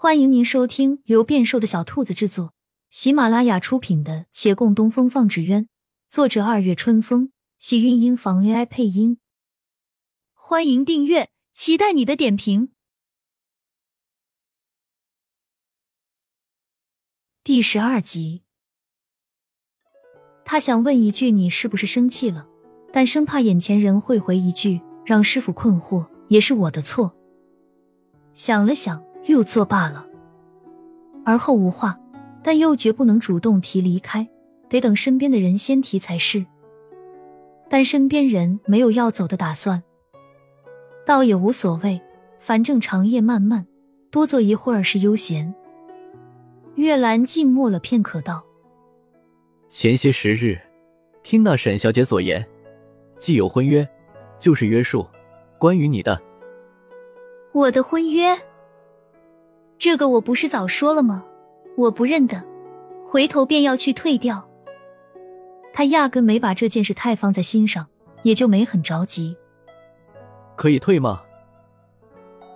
欢迎您收听由变瘦的小兔子制作、喜马拉雅出品的《且共东风放纸鸢》，作者二月春风，喜韵音房 AI 配音。欢迎订阅，期待你的点评。第十二集，他想问一句：“你是不是生气了？”但生怕眼前人会回一句：“让师傅困惑，也是我的错。”想了想。又作罢了，而后无话，但又绝不能主动提离开，得等身边的人先提才是。但身边人没有要走的打算，倒也无所谓，反正长夜漫漫，多坐一会儿是悠闲。月兰静默了片刻，道：“前些时日，听那沈小姐所言，既有婚约，就是约束。关于你的，我的婚约。”这个我不是早说了吗？我不认得，回头便要去退掉。他压根没把这件事太放在心上，也就没很着急。可以退吗？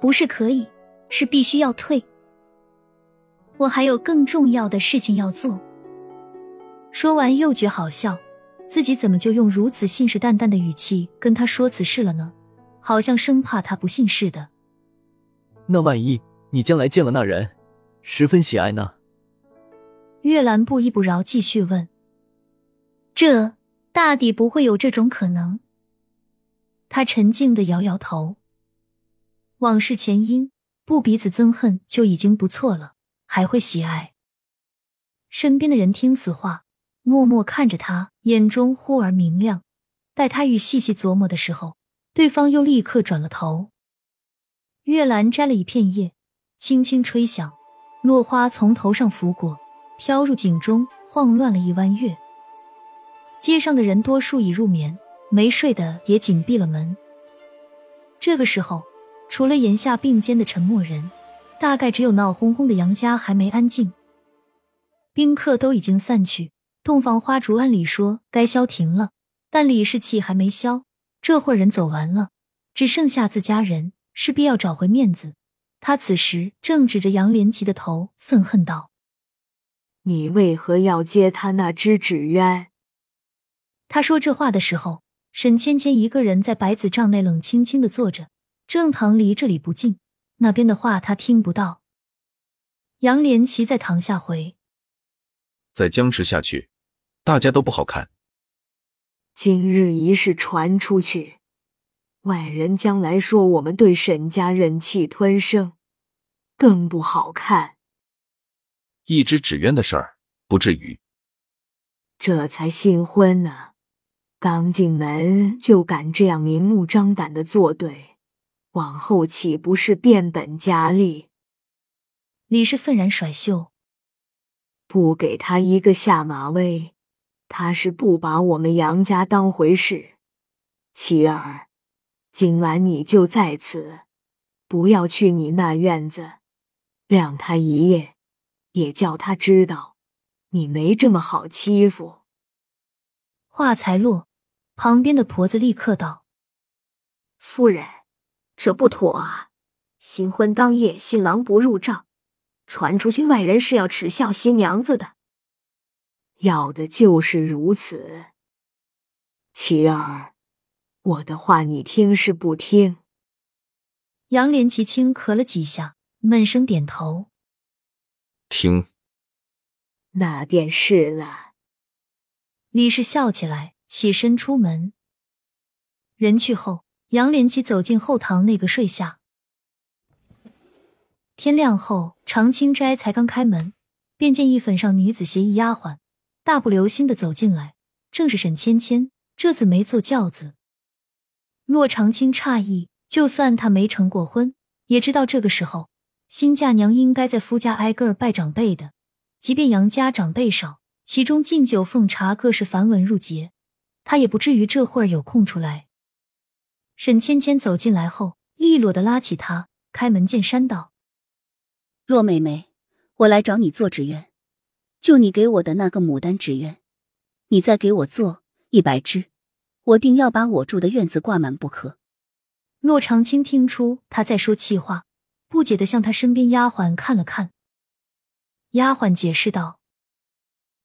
不是可以，是必须要退。我还有更重要的事情要做。说完又觉好笑，自己怎么就用如此信誓旦旦的语气跟他说此事了呢？好像生怕他不信似的。那万一……你将来见了那人，十分喜爱呢。月兰不依不饶，继续问：“这大抵不会有这种可能。”他沉静的摇摇头。往事前因不彼此憎恨就已经不错了，还会喜爱？身边的人听此话，默默看着他，眼中忽而明亮。待他欲细细琢磨的时候，对方又立刻转了头。月兰摘了一片叶。轻轻吹响，落花从头上拂过，飘入井中，晃乱了一弯月。街上的人多数已入眠，没睡的也紧闭了门。这个时候，除了檐下并肩的沉默人，大概只有闹哄哄的杨家还没安静。宾客都已经散去，洞房花烛按理说该消停了，但李氏气还没消。这会儿人走完了，只剩下自家人，势必要找回面子。他此时正指着杨连奇的头，愤恨道：“你为何要接他那只纸鸢？”他说这话的时候，沈芊芊一个人在百子帐内冷清清的坐着。正堂离这里不近，那边的话他听不到。杨连奇在堂下回：“再僵持下去，大家都不好看。今日一事传出去。”外人将来说我们对沈家忍气吞声，更不好看。一只纸鸢的事儿不至于，这才新婚呢，刚进门就敢这样明目张胆的作对，往后岂不是变本加厉？李氏愤然甩袖，不给他一个下马威，他是不把我们杨家当回事。琪儿。今晚你就在此，不要去你那院子，晾他一夜，也叫他知道你没这么好欺负。话才落，旁边的婆子立刻道：“夫人，这不妥啊！新婚当夜，新郎不入帐，传出去，外人是要耻笑新娘子的。要的就是如此，琪儿。”我的话你听是不听？杨连奇轻咳了几下，闷声点头。听。那便是了。李氏笑起来，起身出门。人去后，杨连奇走进后堂那个睡下。天亮后，常青斋才刚开门，便见一粉上女子携一丫鬟，大步流星的走进来，正是沈芊芊。这次没坐轿子。洛长青诧异，就算他没成过婚，也知道这个时候新嫁娘应该在夫家挨个拜长辈的。即便杨家长辈少，其中敬酒奉茶各是繁文缛节，他也不至于这会儿有空出来。沈芊芊走进来后，利落的拉起他，开门见山道：“洛妹妹，我来找你做纸鸢，就你给我的那个牡丹纸鸢，你再给我做一百只。”我定要把我住的院子挂满不可。洛长青听出他在说气话，不解的向他身边丫鬟看了看。丫鬟解释道：“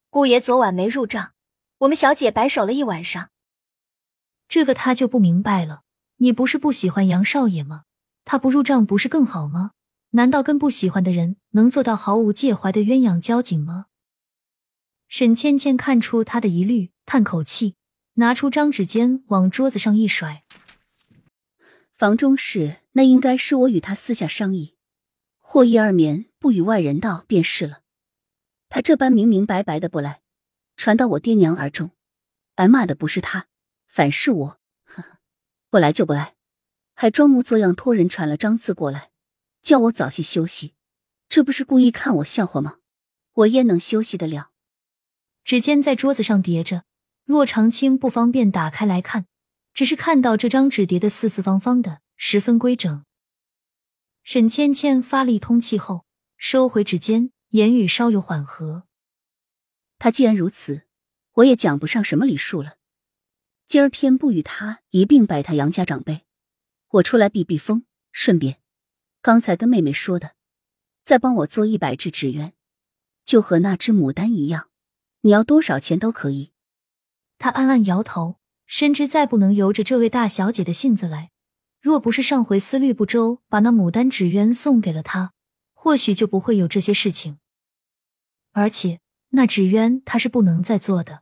姑爷昨晚没入账，我们小姐白守了一晚上。”这个他就不明白了。你不是不喜欢杨少爷吗？他不入账不是更好吗？难道跟不喜欢的人能做到毫无介怀的鸳鸯交景吗？沈芊芊看出他的疑虑，叹口气，拿出张纸笺往桌子上一甩。房中事，那应该是我与他私下商议，或一二眠，不与外人道便是了。他这般明明白白的不来，传到我爹娘耳中，挨骂的不是他，反是我。呵呵，不来就不来，还装模作样托人传了张字过来，叫我早些休息，这不是故意看我笑话吗？我焉能休息得了？指尖在桌子上叠着，骆长青不方便打开来看，只是看到这张纸叠的四四方方的，十分规整。沈芊芊发了一通气后，收回指尖，言语稍有缓和。他既然如此，我也讲不上什么礼数了。今儿偏不与他一并拜他杨家长辈，我出来避避风，顺便刚才跟妹妹说的，再帮我做一百只纸鸢，就和那只牡丹一样。你要多少钱都可以。他暗暗摇头，深知再不能由着这位大小姐的性子来。若不是上回思虑不周，把那牡丹纸鸢送给了他，或许就不会有这些事情。而且那纸鸢他是不能再做的。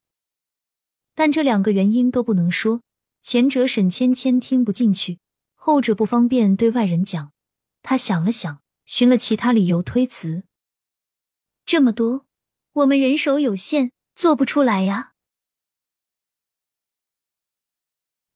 但这两个原因都不能说，前者沈芊芊听不进去，后者不方便对外人讲。他想了想，寻了其他理由推辞。这么多。我们人手有限，做不出来呀。